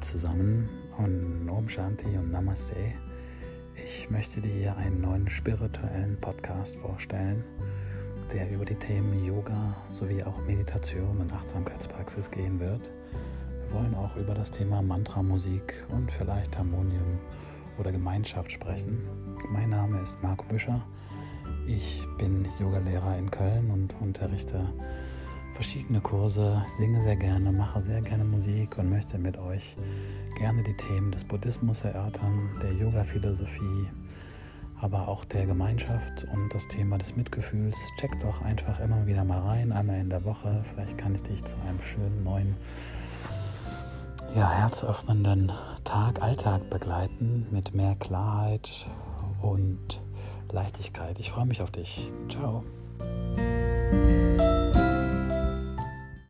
zusammen und Om Shanti und Namaste. Ich möchte dir hier einen neuen spirituellen Podcast vorstellen, der über die Themen Yoga sowie auch Meditation und Achtsamkeitspraxis gehen wird. Wir wollen auch über das Thema Mantra-Musik und vielleicht Harmonium oder Gemeinschaft sprechen. Mein Name ist Marco Büscher. Ich bin Yogalehrer in Köln und unterrichte verschiedene Kurse, singe sehr gerne, mache sehr gerne Musik und möchte mit euch gerne die Themen des Buddhismus erörtern, der Yoga-Philosophie, aber auch der Gemeinschaft und das Thema des Mitgefühls. Check doch einfach immer wieder mal rein, einmal in der Woche. Vielleicht kann ich dich zu einem schönen neuen, ja, herzöffnenden Tag, Alltag begleiten mit mehr Klarheit und Leichtigkeit. Ich freue mich auf dich. Ciao.